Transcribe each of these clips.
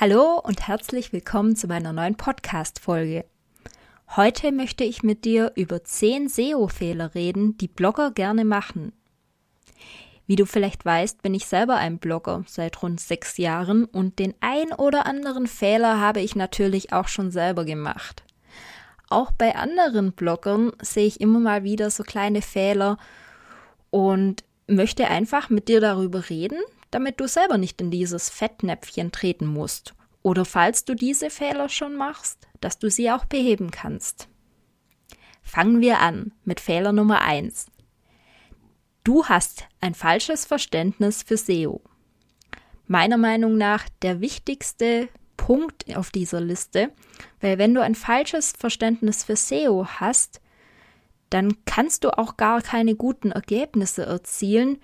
Hallo und herzlich willkommen zu meiner neuen Podcast-Folge. Heute möchte ich mit dir über 10 SEO-Fehler reden, die Blogger gerne machen. Wie du vielleicht weißt, bin ich selber ein Blogger seit rund sechs Jahren und den ein oder anderen Fehler habe ich natürlich auch schon selber gemacht. Auch bei anderen Bloggern sehe ich immer mal wieder so kleine Fehler und möchte einfach mit dir darüber reden, damit du selber nicht in dieses Fettnäpfchen treten musst. Oder falls du diese Fehler schon machst, dass du sie auch beheben kannst. Fangen wir an mit Fehler Nummer 1. Du hast ein falsches Verständnis für SEO. Meiner Meinung nach der wichtigste Punkt auf dieser Liste, weil wenn du ein falsches Verständnis für SEO hast, dann kannst du auch gar keine guten Ergebnisse erzielen,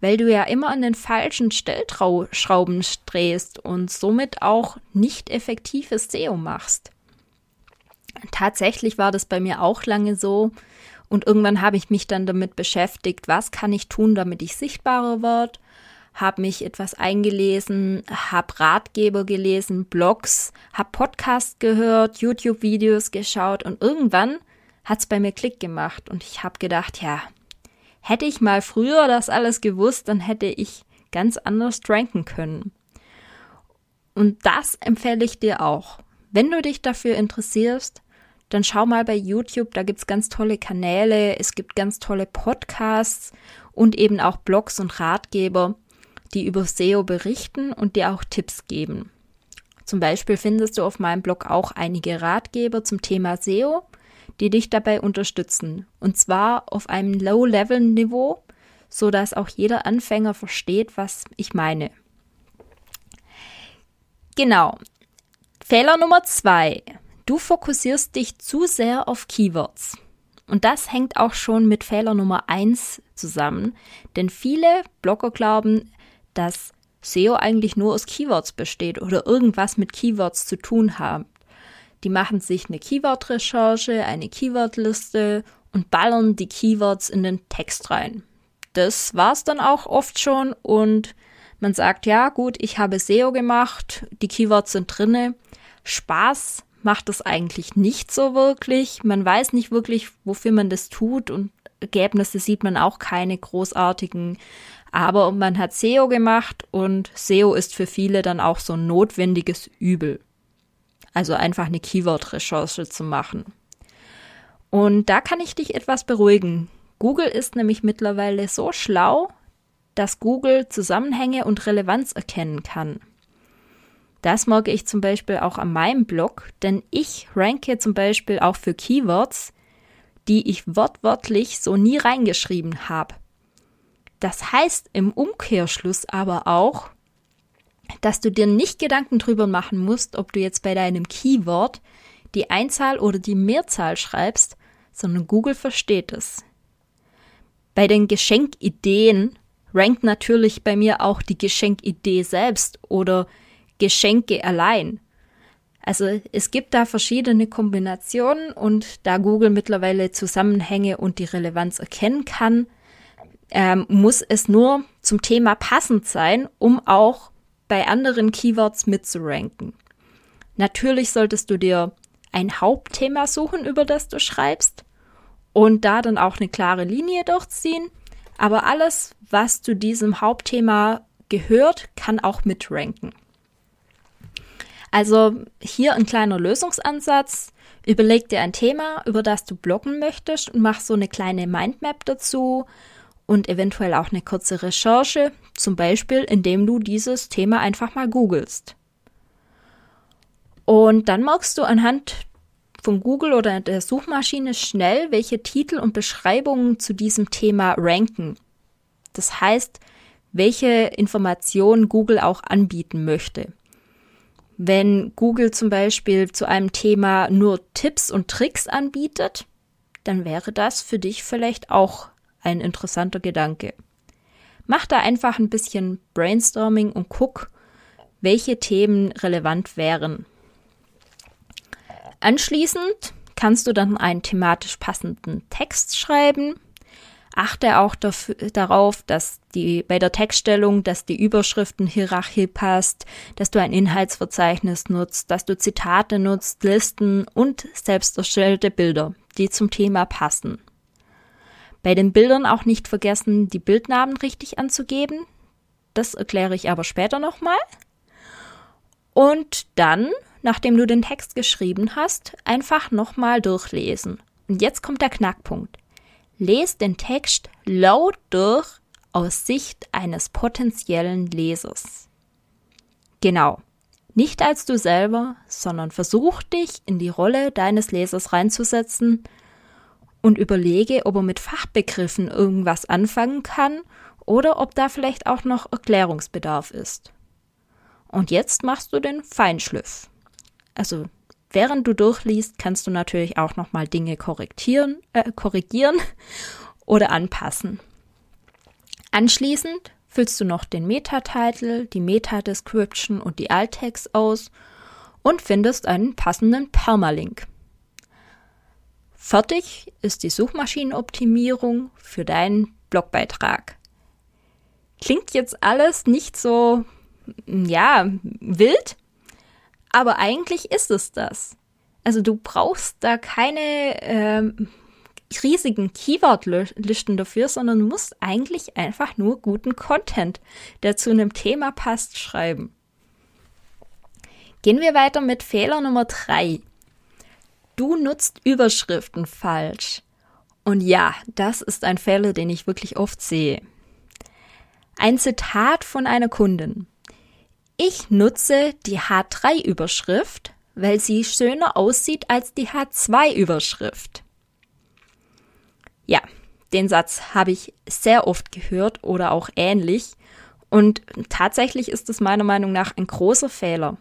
weil du ja immer an den falschen Stellschrauben drehst und somit auch nicht effektives SEO machst. Tatsächlich war das bei mir auch lange so und irgendwann habe ich mich dann damit beschäftigt, was kann ich tun, damit ich sichtbarer werde, habe mich etwas eingelesen, habe Ratgeber gelesen, Blogs, habe Podcasts gehört, YouTube-Videos geschaut und irgendwann hat es bei mir Klick gemacht und ich habe gedacht, ja, Hätte ich mal früher das alles gewusst, dann hätte ich ganz anders ranken können. Und das empfehle ich dir auch. Wenn du dich dafür interessierst, dann schau mal bei YouTube, da gibt's ganz tolle Kanäle, es gibt ganz tolle Podcasts und eben auch Blogs und Ratgeber, die über SEO berichten und dir auch Tipps geben. Zum Beispiel findest du auf meinem Blog auch einige Ratgeber zum Thema SEO die dich dabei unterstützen. Und zwar auf einem Low-Level-Niveau, so dass auch jeder Anfänger versteht, was ich meine. Genau. Fehler Nummer zwei. Du fokussierst dich zu sehr auf Keywords. Und das hängt auch schon mit Fehler Nummer eins zusammen, denn viele Blogger glauben, dass SEO eigentlich nur aus Keywords besteht oder irgendwas mit Keywords zu tun haben. Die machen sich eine Keyword-Recherche, eine Keyword-Liste und ballern die Keywords in den Text rein. Das war's dann auch oft schon und man sagt, ja gut, ich habe SEO gemacht, die Keywords sind drinne. Spaß macht das eigentlich nicht so wirklich. Man weiß nicht wirklich, wofür man das tut und Ergebnisse sieht man auch keine großartigen. Aber man hat SEO gemacht und SEO ist für viele dann auch so ein notwendiges Übel also einfach eine Keyword-Recherche zu machen. Und da kann ich dich etwas beruhigen. Google ist nämlich mittlerweile so schlau, dass Google Zusammenhänge und Relevanz erkennen kann. Das merke ich zum Beispiel auch an meinem Blog, denn ich ranke zum Beispiel auch für Keywords, die ich wortwörtlich so nie reingeschrieben habe. Das heißt im Umkehrschluss aber auch, dass du dir nicht Gedanken drüber machen musst, ob du jetzt bei deinem Keyword die Einzahl oder die Mehrzahl schreibst, sondern Google versteht es. Bei den Geschenkideen rankt natürlich bei mir auch die Geschenkidee selbst oder Geschenke allein. Also es gibt da verschiedene Kombinationen und da Google mittlerweile Zusammenhänge und die Relevanz erkennen kann, ähm, muss es nur zum Thema passend sein, um auch bei anderen Keywords mitzuranken. Natürlich solltest du dir ein Hauptthema suchen, über das du schreibst und da dann auch eine klare Linie durchziehen. Aber alles, was zu diesem Hauptthema gehört, kann auch mitranken. Also hier ein kleiner Lösungsansatz. Überleg dir ein Thema, über das du bloggen möchtest und mach so eine kleine Mindmap dazu und eventuell auch eine kurze Recherche, zum Beispiel indem du dieses Thema einfach mal googelst. Und dann merkst du anhand von Google oder der Suchmaschine schnell, welche Titel und Beschreibungen zu diesem Thema ranken. Das heißt, welche Informationen Google auch anbieten möchte. Wenn Google zum Beispiel zu einem Thema nur Tipps und Tricks anbietet, dann wäre das für dich vielleicht auch ein interessanter Gedanke. Mach da einfach ein bisschen Brainstorming und guck, welche Themen relevant wären. Anschließend kannst du dann einen thematisch passenden Text schreiben. Achte auch dafür, darauf, dass die bei der Textstellung, dass die Überschriftenhierarchie passt, dass du ein Inhaltsverzeichnis nutzt, dass du Zitate nutzt, Listen und selbst erstellte Bilder, die zum Thema passen. Bei den Bildern auch nicht vergessen, die Bildnamen richtig anzugeben. Das erkläre ich aber später nochmal. Und dann nachdem du den Text geschrieben hast, einfach nochmal durchlesen. Und jetzt kommt der Knackpunkt. Lest den Text laut durch aus Sicht eines potenziellen Lesers. Genau. Nicht als du selber, sondern versuch dich in die Rolle deines Lesers reinzusetzen und überlege, ob er mit Fachbegriffen irgendwas anfangen kann oder ob da vielleicht auch noch Erklärungsbedarf ist. Und jetzt machst du den Feinschliff. Also während du durchliest, kannst du natürlich auch nochmal Dinge korrigieren, äh, korrigieren oder anpassen. Anschließend füllst du noch den Meta-Title, die Meta-Description und die Alt-Text aus und findest einen passenden Permalink. Fertig ist die Suchmaschinenoptimierung für deinen Blogbeitrag. Klingt jetzt alles nicht so, ja, wild, aber eigentlich ist es das. Also du brauchst da keine ähm, riesigen Keyword-Listen dafür, sondern musst eigentlich einfach nur guten Content, der zu einem Thema passt, schreiben. Gehen wir weiter mit Fehler Nummer drei. Du nutzt Überschriften falsch. Und ja, das ist ein Fehler, den ich wirklich oft sehe. Ein Zitat von einer Kundin. Ich nutze die H3-Überschrift, weil sie schöner aussieht als die H2-Überschrift. Ja, den Satz habe ich sehr oft gehört oder auch ähnlich. Und tatsächlich ist es meiner Meinung nach ein großer Fehler.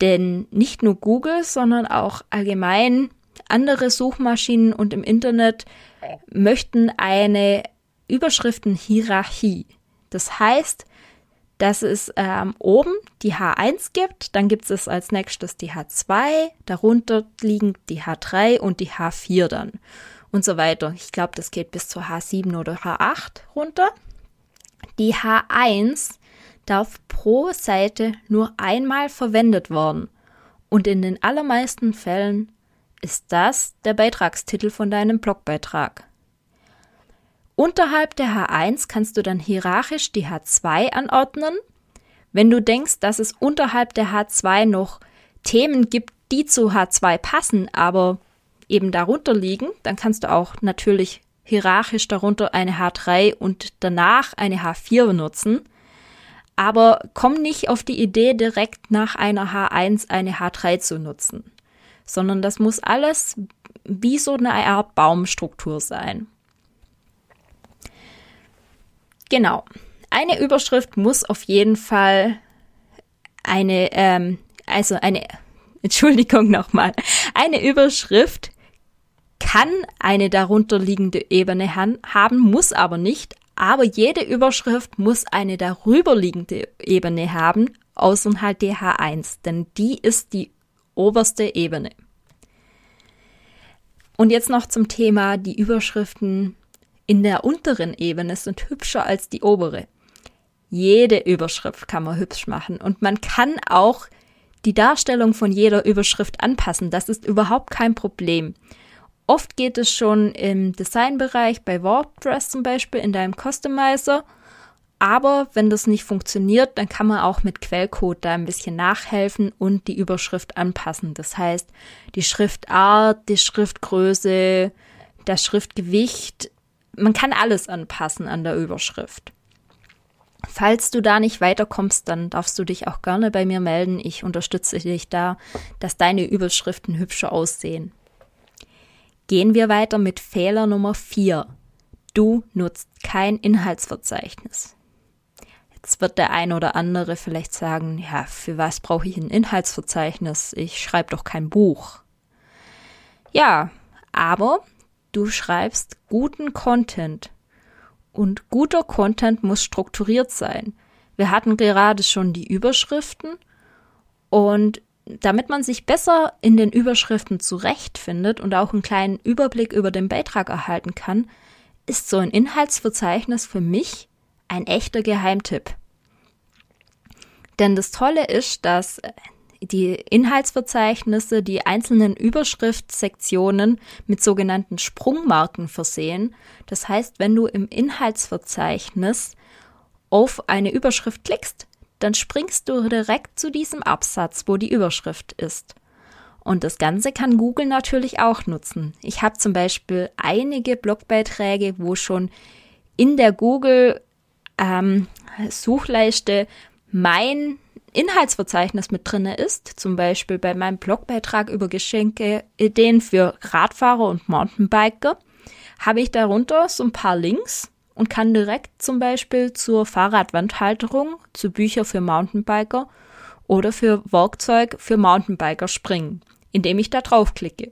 Denn nicht nur Google, sondern auch allgemein andere Suchmaschinen und im Internet möchten eine Überschriftenhierarchie. Das heißt, dass es ähm, oben die H1 gibt, dann gibt es als nächstes die H2, darunter liegen die H3 und die H4 dann und so weiter. Ich glaube, das geht bis zur H7 oder H8 runter. Die H1 darf pro Seite nur einmal verwendet werden und in den allermeisten Fällen ist das der Beitragstitel von deinem Blogbeitrag. Unterhalb der H1 kannst du dann hierarchisch die H2 anordnen. Wenn du denkst, dass es unterhalb der H2 noch Themen gibt, die zu H2 passen, aber eben darunter liegen, dann kannst du auch natürlich hierarchisch darunter eine H3 und danach eine H4 benutzen. Aber komm nicht auf die Idee, direkt nach einer H1 eine H3 zu nutzen, sondern das muss alles wie so eine Art Baumstruktur sein. Genau. Eine Überschrift muss auf jeden Fall eine, ähm, also eine, Entschuldigung nochmal, eine Überschrift kann eine darunterliegende Ebene haben, muss aber nicht. Aber jede Überschrift muss eine darüberliegende Ebene haben, außer halt die H1, denn die ist die oberste Ebene. Und jetzt noch zum Thema die Überschriften in der unteren Ebene sind hübscher als die obere. Jede Überschrift kann man hübsch machen und man kann auch die Darstellung von jeder Überschrift anpassen. Das ist überhaupt kein Problem. Oft geht es schon im Designbereich bei WordPress zum Beispiel in deinem Customizer. Aber wenn das nicht funktioniert, dann kann man auch mit Quellcode da ein bisschen nachhelfen und die Überschrift anpassen. Das heißt, die Schriftart, die Schriftgröße, das Schriftgewicht, man kann alles anpassen an der Überschrift. Falls du da nicht weiterkommst, dann darfst du dich auch gerne bei mir melden. Ich unterstütze dich da, dass deine Überschriften hübscher aussehen. Gehen wir weiter mit Fehler Nummer 4. Du nutzt kein Inhaltsverzeichnis. Jetzt wird der ein oder andere vielleicht sagen, ja, für was brauche ich ein Inhaltsverzeichnis? Ich schreibe doch kein Buch. Ja, aber du schreibst guten Content. Und guter Content muss strukturiert sein. Wir hatten gerade schon die Überschriften und damit man sich besser in den Überschriften zurechtfindet und auch einen kleinen Überblick über den Beitrag erhalten kann, ist so ein Inhaltsverzeichnis für mich ein echter Geheimtipp. Denn das Tolle ist, dass die Inhaltsverzeichnisse die einzelnen Überschriftssektionen mit sogenannten Sprungmarken versehen. Das heißt, wenn du im Inhaltsverzeichnis auf eine Überschrift klickst, dann springst du direkt zu diesem Absatz, wo die Überschrift ist. Und das Ganze kann Google natürlich auch nutzen. Ich habe zum Beispiel einige Blogbeiträge, wo schon in der Google ähm, Suchleiste mein Inhaltsverzeichnis mit drinne ist, zum Beispiel bei meinem Blogbeitrag über Geschenke, Ideen für Radfahrer und Mountainbiker, habe ich darunter so ein paar Links und kann direkt zum Beispiel zur Fahrradwandhalterung, zu Bücher für Mountainbiker oder für Werkzeug für Mountainbiker springen, indem ich da draufklicke.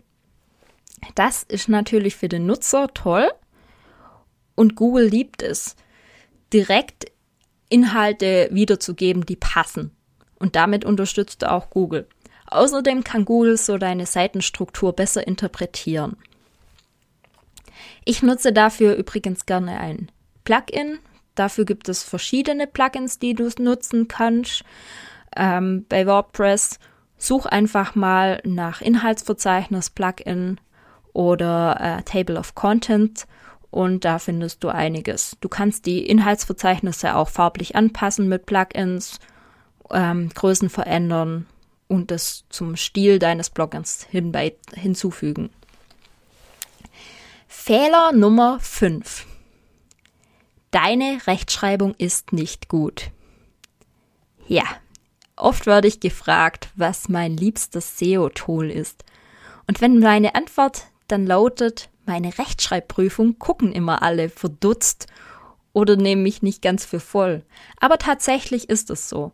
Das ist natürlich für den Nutzer toll und Google liebt es, direkt Inhalte wiederzugeben, die passen. Und damit unterstützt auch Google. Außerdem kann Google so deine Seitenstruktur besser interpretieren. Ich nutze dafür übrigens gerne ein Plugin. Dafür gibt es verschiedene Plugins, die du nutzen kannst. Ähm, bei WordPress such einfach mal nach Inhaltsverzeichnis Plugin oder äh, Table of Content und da findest du einiges. Du kannst die Inhaltsverzeichnisse auch farblich anpassen mit Plugins, ähm, Größen verändern und das zum Stil deines hinbei hinzufügen. Fehler Nummer 5. Deine Rechtschreibung ist nicht gut. Ja, oft werde ich gefragt, was mein liebstes SEO-Tool ist. Und wenn meine Antwort dann lautet, meine Rechtschreibprüfung gucken immer alle verdutzt oder nehmen mich nicht ganz für voll. Aber tatsächlich ist es so.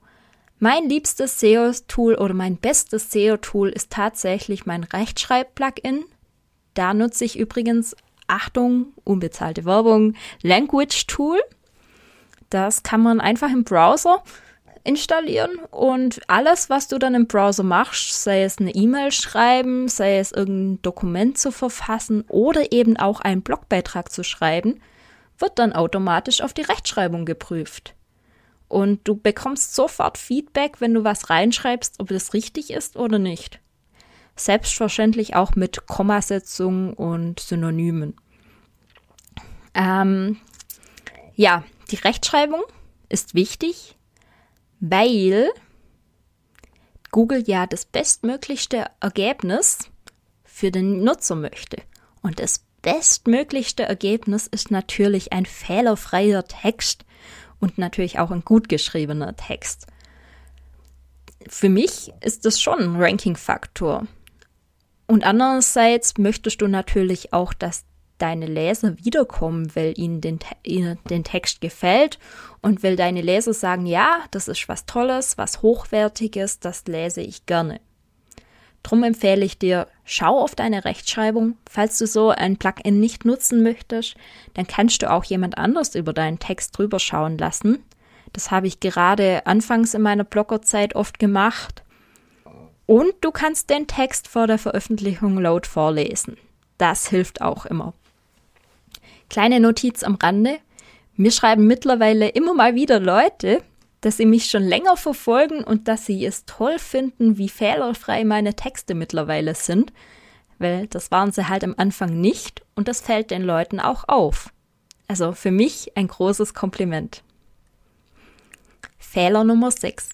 Mein liebstes SEO-Tool oder mein bestes SEO-Tool ist tatsächlich mein Rechtschreib-Plugin. Da nutze ich übrigens, Achtung, unbezahlte Werbung, Language Tool. Das kann man einfach im Browser installieren und alles, was du dann im Browser machst, sei es eine E-Mail schreiben, sei es irgendein Dokument zu verfassen oder eben auch einen Blogbeitrag zu schreiben, wird dann automatisch auf die Rechtschreibung geprüft. Und du bekommst sofort Feedback, wenn du was reinschreibst, ob das richtig ist oder nicht. Selbstverständlich auch mit Kommasetzung und Synonymen. Ähm, ja, die Rechtschreibung ist wichtig, weil Google ja das bestmöglichste Ergebnis für den Nutzer möchte. Und das bestmöglichste Ergebnis ist natürlich ein fehlerfreier Text und natürlich auch ein gut geschriebener Text. Für mich ist das schon ein Ranking-Faktor. Und andererseits möchtest du natürlich auch, dass deine Leser wiederkommen, weil ihnen den, ihnen den Text gefällt und weil deine Leser sagen, ja, das ist was Tolles, was Hochwertiges, das lese ich gerne. Drum empfehle ich dir, schau auf deine Rechtschreibung. Falls du so ein Plugin nicht nutzen möchtest, dann kannst du auch jemand anders über deinen Text drüber schauen lassen. Das habe ich gerade anfangs in meiner Bloggerzeit oft gemacht. Und du kannst den Text vor der Veröffentlichung laut vorlesen. Das hilft auch immer. Kleine Notiz am Rande. Mir schreiben mittlerweile immer mal wieder Leute, dass sie mich schon länger verfolgen und dass sie es toll finden, wie fehlerfrei meine Texte mittlerweile sind, weil das waren sie halt am Anfang nicht und das fällt den Leuten auch auf. Also für mich ein großes Kompliment. Fehler Nummer 6.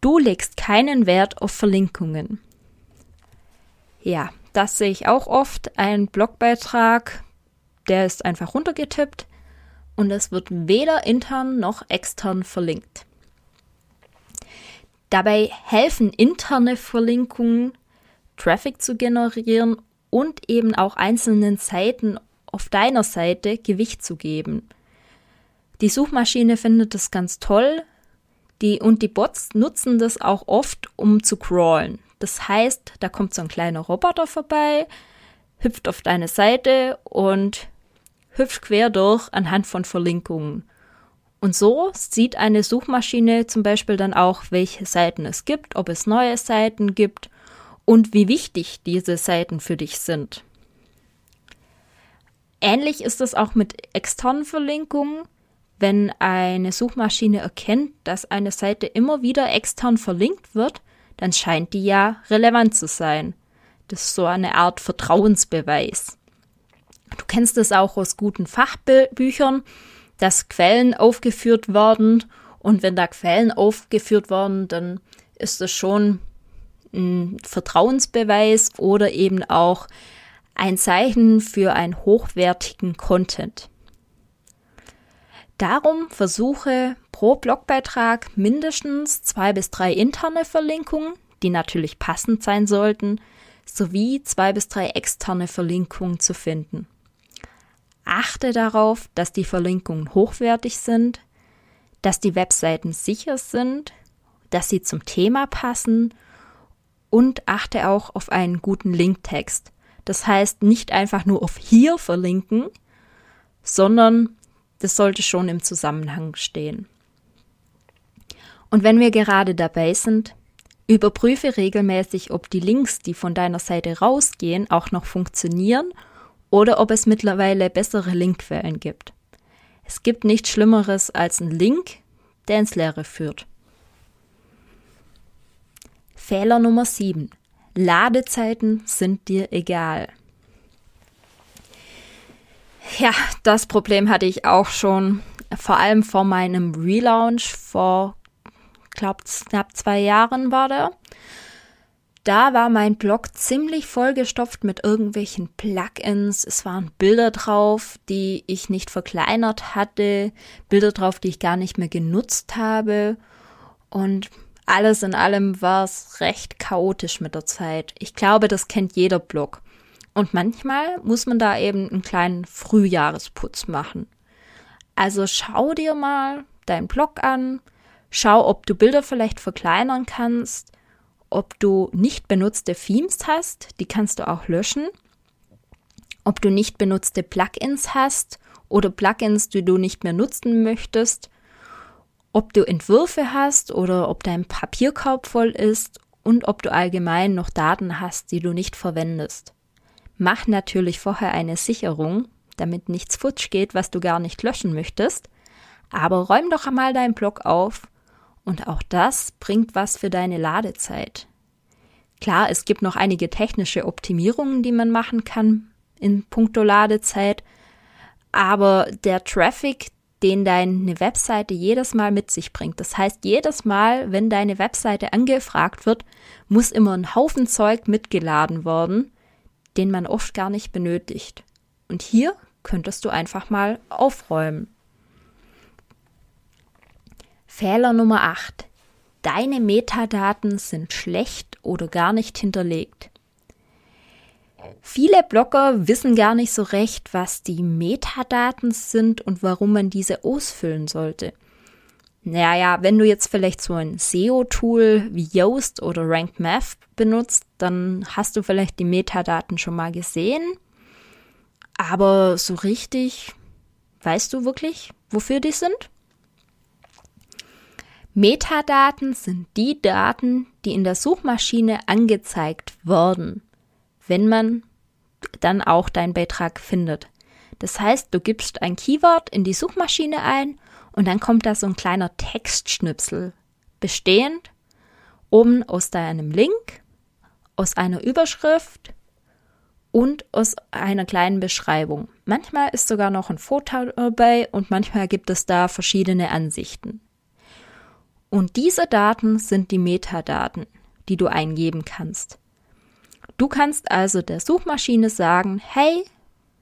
Du legst keinen Wert auf Verlinkungen. Ja, das sehe ich auch oft. Ein Blogbeitrag der ist einfach runtergetippt und es wird weder intern noch extern verlinkt. Dabei helfen interne Verlinkungen, Traffic zu generieren und eben auch einzelnen Seiten auf deiner Seite Gewicht zu geben. Die Suchmaschine findet das ganz toll. Die, und die Bots nutzen das auch oft, um zu crawlen. Das heißt, da kommt so ein kleiner Roboter vorbei, hüpft auf deine Seite und hüpft quer durch anhand von Verlinkungen. Und so sieht eine Suchmaschine zum Beispiel dann auch, welche Seiten es gibt, ob es neue Seiten gibt und wie wichtig diese Seiten für dich sind. Ähnlich ist es auch mit externen Verlinkungen. Wenn eine Suchmaschine erkennt, dass eine Seite immer wieder extern verlinkt wird, dann scheint die ja relevant zu sein. Das ist so eine Art Vertrauensbeweis. Du kennst es auch aus guten Fachbüchern, dass Quellen aufgeführt werden. Und wenn da Quellen aufgeführt werden, dann ist das schon ein Vertrauensbeweis oder eben auch ein Zeichen für einen hochwertigen Content. Darum versuche pro Blogbeitrag mindestens zwei bis drei interne Verlinkungen, die natürlich passend sein sollten, sowie zwei bis drei externe Verlinkungen zu finden. Achte darauf, dass die Verlinkungen hochwertig sind, dass die Webseiten sicher sind, dass sie zum Thema passen und achte auch auf einen guten Linktext. Das heißt, nicht einfach nur auf hier verlinken, sondern das sollte schon im Zusammenhang stehen. Und wenn wir gerade dabei sind, überprüfe regelmäßig, ob die Links, die von deiner Seite rausgehen, auch noch funktionieren oder ob es mittlerweile bessere Linkquellen gibt. Es gibt nichts Schlimmeres als ein Link, der ins Leere führt. Fehler Nummer 7. Ladezeiten sind dir egal. Ja, das Problem hatte ich auch schon, vor allem vor meinem Relaunch vor, glaube knapp zwei Jahren war der. Da war mein Blog ziemlich vollgestopft mit irgendwelchen Plugins. Es waren Bilder drauf, die ich nicht verkleinert hatte, Bilder drauf, die ich gar nicht mehr genutzt habe. Und alles in allem war es recht chaotisch mit der Zeit. Ich glaube, das kennt jeder Blog. Und manchmal muss man da eben einen kleinen Frühjahresputz machen. Also schau dir mal deinen Blog an, schau, ob du Bilder vielleicht verkleinern kannst, ob du nicht benutzte Themes hast, die kannst du auch löschen, ob du nicht benutzte Plugins hast oder Plugins, die du nicht mehr nutzen möchtest, ob du Entwürfe hast oder ob dein Papierkorb voll ist und ob du allgemein noch Daten hast, die du nicht verwendest. Mach natürlich vorher eine Sicherung, damit nichts futsch geht, was du gar nicht löschen möchtest. Aber räum doch einmal deinen Blog auf und auch das bringt was für deine Ladezeit. Klar, es gibt noch einige technische Optimierungen, die man machen kann in puncto Ladezeit, aber der Traffic, den deine Webseite jedes Mal mit sich bringt. Das heißt, jedes Mal, wenn deine Webseite angefragt wird, muss immer ein Haufen Zeug mitgeladen worden, den man oft gar nicht benötigt. Und hier könntest du einfach mal aufräumen. Fehler Nummer 8. Deine Metadaten sind schlecht oder gar nicht hinterlegt. Viele Blogger wissen gar nicht so recht, was die Metadaten sind und warum man diese ausfüllen sollte. Naja, wenn du jetzt vielleicht so ein SEO-Tool wie Yoast oder Ranked Math benutzt, dann hast du vielleicht die Metadaten schon mal gesehen. Aber so richtig, weißt du wirklich, wofür die sind? Metadaten sind die Daten, die in der Suchmaschine angezeigt werden, wenn man dann auch deinen Beitrag findet. Das heißt, du gibst ein Keyword in die Suchmaschine ein und dann kommt da so ein kleiner Textschnipsel, bestehend oben aus deinem Link, aus einer Überschrift und aus einer kleinen Beschreibung. Manchmal ist sogar noch ein Foto dabei und manchmal gibt es da verschiedene Ansichten. Und diese Daten sind die Metadaten, die du eingeben kannst. Du kannst also der Suchmaschine sagen, hey,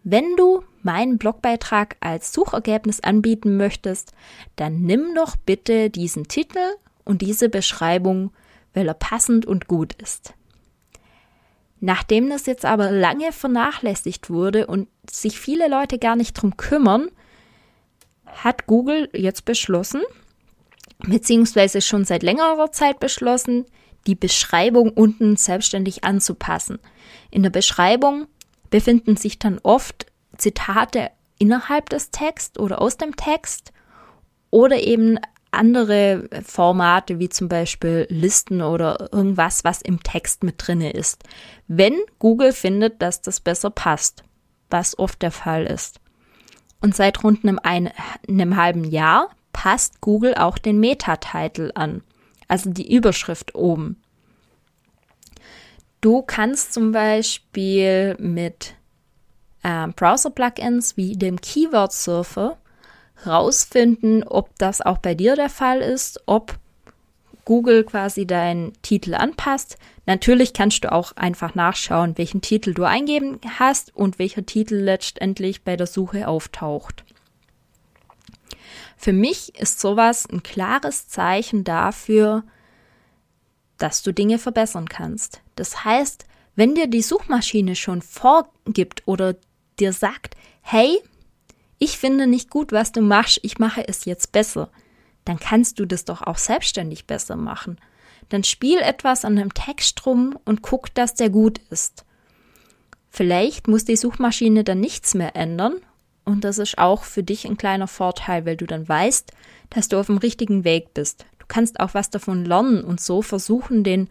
wenn du meinen Blogbeitrag als Suchergebnis anbieten möchtest, dann nimm doch bitte diesen Titel und diese Beschreibung, weil er passend und gut ist. Nachdem das jetzt aber lange vernachlässigt wurde und sich viele Leute gar nicht drum kümmern, hat Google jetzt beschlossen, beziehungsweise schon seit längerer Zeit beschlossen, die Beschreibung unten selbstständig anzupassen. In der Beschreibung befinden sich dann oft Zitate innerhalb des Texts oder aus dem Text oder eben andere Formate wie zum Beispiel Listen oder irgendwas, was im Text mit drinne ist. Wenn Google findet, dass das besser passt, was oft der Fall ist. Und seit rund einem, ein, einem halben Jahr passt Google auch den Meta-Titel an, also die Überschrift oben. Du kannst zum Beispiel mit äh, Browser-Plugins wie dem Keyword Surfer rausfinden, ob das auch bei dir der Fall ist, ob Google quasi deinen Titel anpasst. Natürlich kannst du auch einfach nachschauen, welchen Titel du eingeben hast und welcher Titel letztendlich bei der Suche auftaucht. Für mich ist sowas ein klares Zeichen dafür, dass du Dinge verbessern kannst. Das heißt, wenn dir die Suchmaschine schon vorgibt oder dir sagt, hey, ich finde nicht gut, was du machst, ich mache es jetzt besser, dann kannst du das doch auch selbstständig besser machen. Dann spiel etwas an dem Text rum und guck, dass der gut ist. Vielleicht muss die Suchmaschine dann nichts mehr ändern und das ist auch für dich ein kleiner Vorteil, weil du dann weißt, dass du auf dem richtigen Weg bist. Kannst auch was davon lernen und so versuchen, den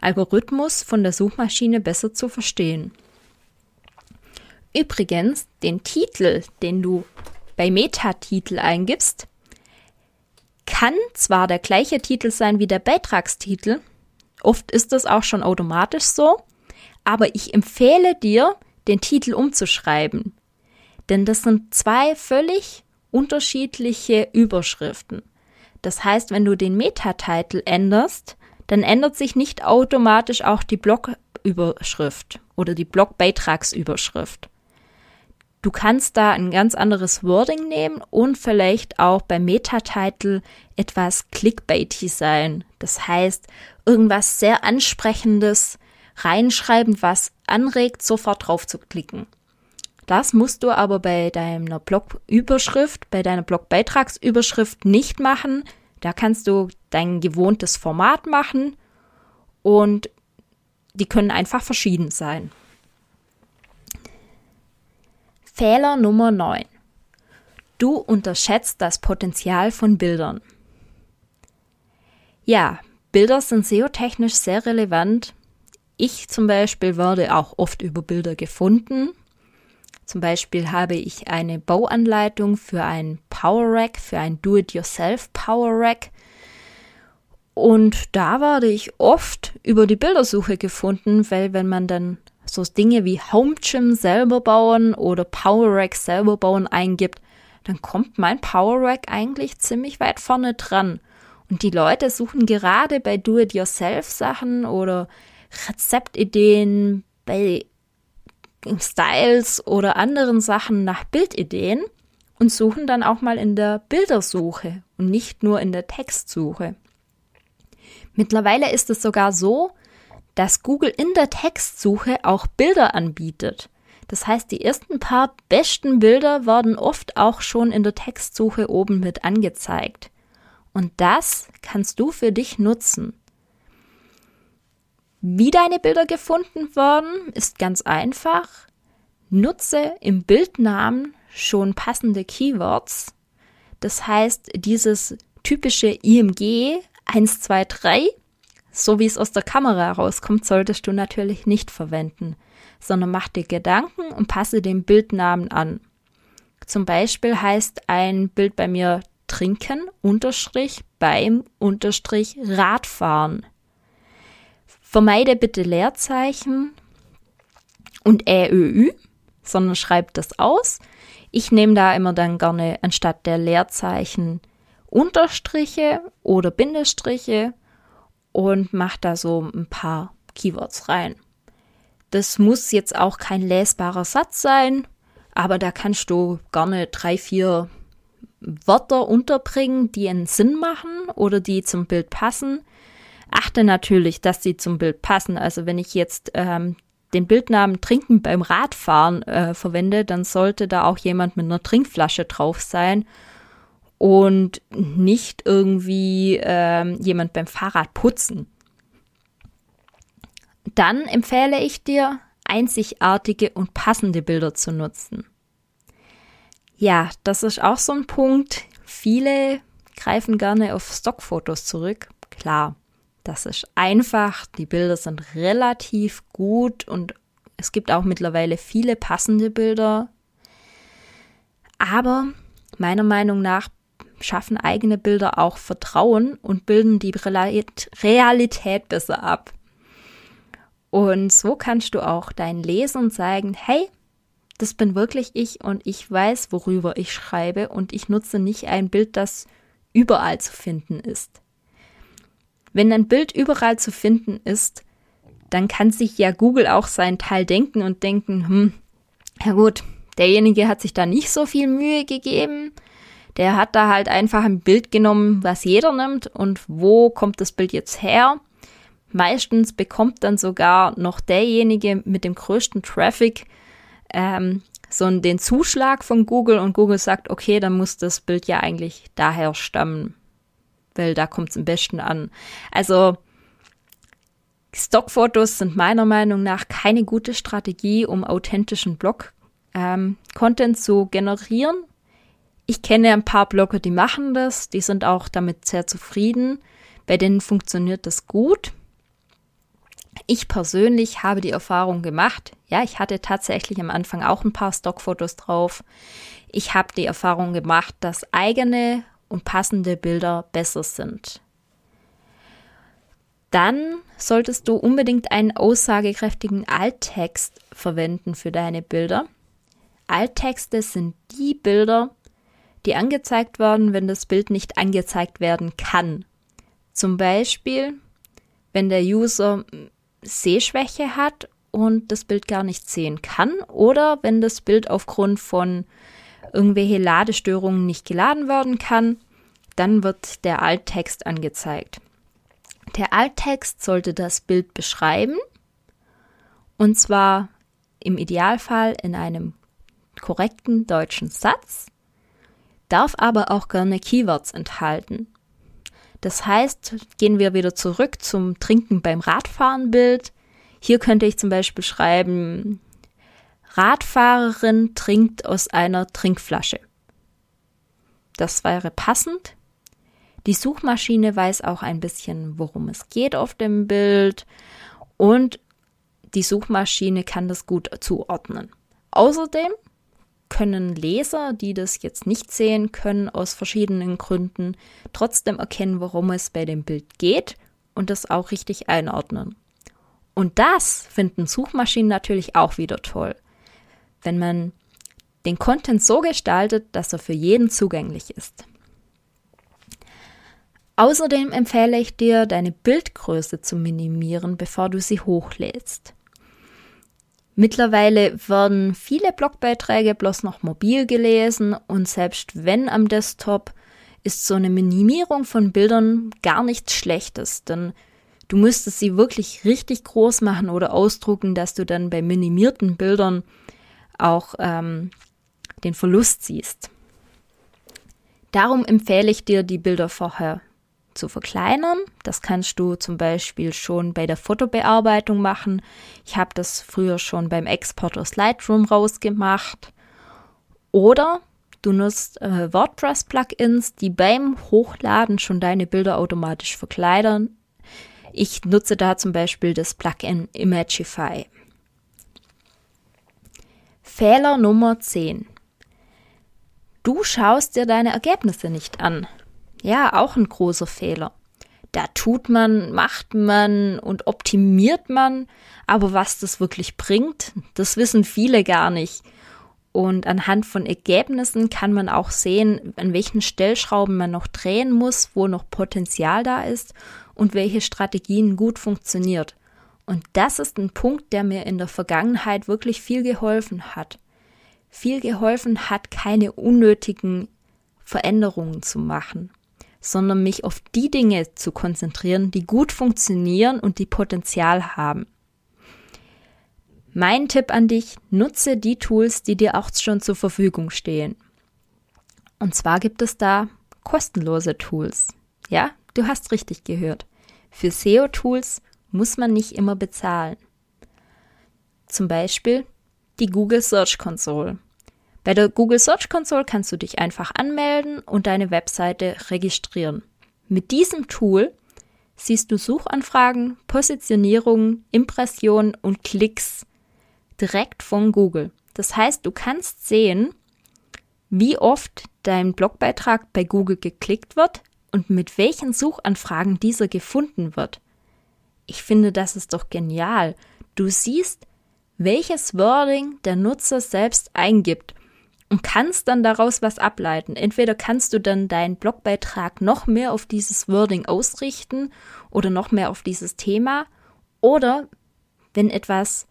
Algorithmus von der Suchmaschine besser zu verstehen. Übrigens, den Titel, den du bei Metatitel eingibst, kann zwar der gleiche Titel sein wie der Beitragstitel, oft ist das auch schon automatisch so, aber ich empfehle dir, den Titel umzuschreiben. Denn das sind zwei völlig unterschiedliche Überschriften. Das heißt, wenn du den Metatitel änderst, dann ändert sich nicht automatisch auch die Blogüberschrift oder die Blogbeitragsüberschrift. Du kannst da ein ganz anderes Wording nehmen und vielleicht auch beim Metatitel etwas clickbaity sein. Das heißt, irgendwas sehr ansprechendes reinschreiben, was anregt, sofort drauf zu klicken. Das musst du aber bei deiner Blogüberschrift, bei deiner Blogbeitragsüberschrift nicht machen. Da kannst du dein gewohntes Format machen und die können einfach verschieden sein. Fehler Nummer 9. Du unterschätzt das Potenzial von Bildern. Ja, Bilder sind SEO-technisch sehr relevant. Ich zum Beispiel werde auch oft über Bilder gefunden. Zum Beispiel habe ich eine Bauanleitung für ein Power Rack, für ein Do-it-yourself Power Rack. Und da werde ich oft über die Bildersuche gefunden, weil wenn man dann so Dinge wie Home Gym selber bauen oder Power Rack selber bauen eingibt, dann kommt mein Power Rack eigentlich ziemlich weit vorne dran. Und die Leute suchen gerade bei Do-it-yourself-Sachen oder Rezeptideen, bei Styles oder anderen Sachen nach Bildideen und suchen dann auch mal in der Bildersuche und nicht nur in der Textsuche. Mittlerweile ist es sogar so, dass Google in der Textsuche auch Bilder anbietet. Das heißt, die ersten paar besten Bilder werden oft auch schon in der Textsuche oben mit angezeigt. Und das kannst du für dich nutzen. Wie deine Bilder gefunden werden, ist ganz einfach. Nutze im Bildnamen schon passende Keywords. Das heißt, dieses typische IMG 123 so wie es aus der Kamera herauskommt, solltest du natürlich nicht verwenden, sondern mach dir Gedanken und passe den Bildnamen an. Zum Beispiel heißt ein Bild bei mir trinken unterstrich beim unterstrich Radfahren. Vermeide bitte Leerzeichen und ÄÖÜ, sondern schreib das aus. Ich nehme da immer dann gerne anstatt der Leerzeichen Unterstriche oder Bindestriche und mache da so ein paar Keywords rein. Das muss jetzt auch kein lesbarer Satz sein, aber da kannst du gerne drei, vier Wörter unterbringen, die einen Sinn machen oder die zum Bild passen. Achte natürlich, dass sie zum Bild passen. Also wenn ich jetzt ähm, den Bildnamen Trinken beim Radfahren äh, verwende, dann sollte da auch jemand mit einer Trinkflasche drauf sein und nicht irgendwie ähm, jemand beim Fahrrad putzen. Dann empfehle ich dir, einzigartige und passende Bilder zu nutzen. Ja, das ist auch so ein Punkt. Viele greifen gerne auf Stockfotos zurück. Klar, das ist einfach. Die Bilder sind relativ gut und es gibt auch mittlerweile viele passende Bilder. Aber meiner Meinung nach schaffen eigene Bilder auch Vertrauen und bilden die Realität besser ab. Und so kannst du auch deinen Lesern zeigen, hey, das bin wirklich ich und ich weiß, worüber ich schreibe und ich nutze nicht ein Bild, das überall zu finden ist. Wenn ein Bild überall zu finden ist, dann kann sich ja Google auch seinen Teil denken und denken, hm, ja gut, derjenige hat sich da nicht so viel Mühe gegeben, der hat da halt einfach ein Bild genommen, was jeder nimmt. Und wo kommt das Bild jetzt her? Meistens bekommt dann sogar noch derjenige mit dem größten Traffic ähm, so den Zuschlag von Google. Und Google sagt, okay, dann muss das Bild ja eigentlich daher stammen, weil da kommt es am besten an. Also Stockfotos sind meiner Meinung nach keine gute Strategie, um authentischen Blog-Content ähm, zu generieren ich kenne ein paar Blogger, die machen das, die sind auch damit sehr zufrieden. Bei denen funktioniert das gut. Ich persönlich habe die Erfahrung gemacht, ja, ich hatte tatsächlich am Anfang auch ein paar Stockfotos drauf. Ich habe die Erfahrung gemacht, dass eigene und passende Bilder besser sind. Dann solltest du unbedingt einen aussagekräftigen Alttext verwenden für deine Bilder. Alttexte sind die Bilder, die angezeigt werden, wenn das Bild nicht angezeigt werden kann. Zum Beispiel, wenn der User Sehschwäche hat und das Bild gar nicht sehen kann oder wenn das Bild aufgrund von irgendwelche Ladestörungen nicht geladen werden kann, dann wird der Alttext angezeigt. Der Alttext sollte das Bild beschreiben und zwar im Idealfall in einem korrekten deutschen Satz darf aber auch gerne Keywords enthalten. Das heißt, gehen wir wieder zurück zum Trinken beim Radfahren-Bild. Hier könnte ich zum Beispiel schreiben, Radfahrerin trinkt aus einer Trinkflasche. Das wäre passend. Die Suchmaschine weiß auch ein bisschen, worum es geht auf dem Bild und die Suchmaschine kann das gut zuordnen. Außerdem können Leser, die das jetzt nicht sehen können, aus verschiedenen Gründen trotzdem erkennen, worum es bei dem Bild geht und das auch richtig einordnen. Und das finden Suchmaschinen natürlich auch wieder toll, wenn man den Content so gestaltet, dass er für jeden zugänglich ist. Außerdem empfehle ich dir, deine Bildgröße zu minimieren, bevor du sie hochlädst. Mittlerweile werden viele Blogbeiträge bloß noch mobil gelesen und selbst wenn am Desktop ist so eine Minimierung von Bildern gar nichts Schlechtes, denn du müsstest sie wirklich richtig groß machen oder ausdrucken, dass du dann bei minimierten Bildern auch ähm, den Verlust siehst. Darum empfehle ich dir, die Bilder vorher zu verkleinern. Das kannst du zum Beispiel schon bei der Fotobearbeitung machen. Ich habe das früher schon beim Export aus Lightroom rausgemacht. Oder du nutzt äh, WordPress-Plugins, die beim Hochladen schon deine Bilder automatisch verkleinern. Ich nutze da zum Beispiel das Plugin Imagify. Fehler Nummer 10. Du schaust dir deine Ergebnisse nicht an. Ja, auch ein großer Fehler. Da tut man, macht man und optimiert man, aber was das wirklich bringt, das wissen viele gar nicht. Und anhand von Ergebnissen kann man auch sehen, an welchen Stellschrauben man noch drehen muss, wo noch Potenzial da ist und welche Strategien gut funktioniert. Und das ist ein Punkt, der mir in der Vergangenheit wirklich viel geholfen hat. Viel geholfen hat, keine unnötigen Veränderungen zu machen sondern mich auf die Dinge zu konzentrieren, die gut funktionieren und die Potenzial haben. Mein Tipp an dich, nutze die Tools, die dir auch schon zur Verfügung stehen. Und zwar gibt es da kostenlose Tools. Ja, du hast richtig gehört. Für SEO-Tools muss man nicht immer bezahlen. Zum Beispiel die Google Search Console. Bei der Google Search Console kannst du dich einfach anmelden und deine Webseite registrieren. Mit diesem Tool siehst du Suchanfragen, Positionierungen, Impressionen und Klicks direkt von Google. Das heißt, du kannst sehen, wie oft dein Blogbeitrag bei Google geklickt wird und mit welchen Suchanfragen dieser gefunden wird. Ich finde, das ist doch genial. Du siehst, welches Wording der Nutzer selbst eingibt und kannst dann daraus was ableiten. Entweder kannst du dann deinen Blogbeitrag noch mehr auf dieses Wording ausrichten oder noch mehr auf dieses Thema oder wenn etwas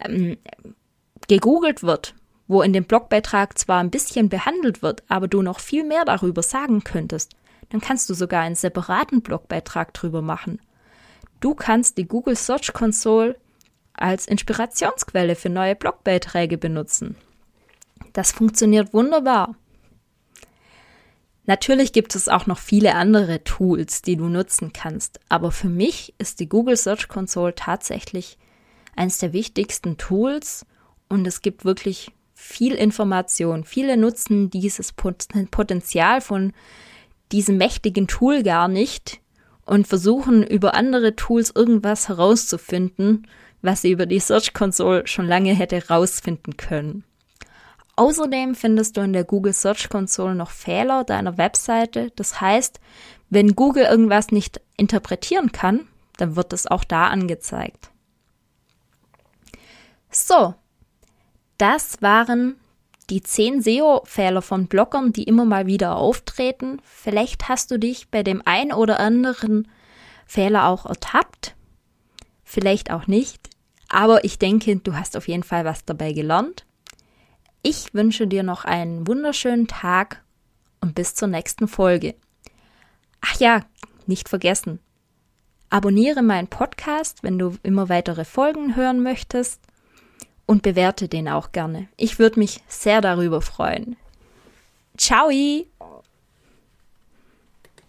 ähm, gegoogelt wird, wo in dem Blogbeitrag zwar ein bisschen behandelt wird, aber du noch viel mehr darüber sagen könntest, dann kannst du sogar einen separaten Blogbeitrag drüber machen. Du kannst die Google Search Console als Inspirationsquelle für neue Blogbeiträge benutzen. Das funktioniert wunderbar. Natürlich gibt es auch noch viele andere Tools, die du nutzen kannst, aber für mich ist die Google Search Console tatsächlich eines der wichtigsten Tools und es gibt wirklich viel Information. Viele nutzen dieses Potenzial von diesem mächtigen Tool gar nicht und versuchen über andere Tools irgendwas herauszufinden, was sie über die Search Console schon lange hätte herausfinden können. Außerdem findest du in der Google Search Console noch Fehler deiner Webseite. Das heißt, wenn Google irgendwas nicht interpretieren kann, dann wird es auch da angezeigt. So, das waren die zehn SEO-Fehler von Bloggern, die immer mal wieder auftreten. Vielleicht hast du dich bei dem einen oder anderen Fehler auch ertappt, vielleicht auch nicht. Aber ich denke, du hast auf jeden Fall was dabei gelernt. Ich wünsche dir noch einen wunderschönen Tag und bis zur nächsten Folge. Ach ja, nicht vergessen. Abonniere meinen Podcast, wenn du immer weitere Folgen hören möchtest und bewerte den auch gerne. Ich würde mich sehr darüber freuen. Ciao!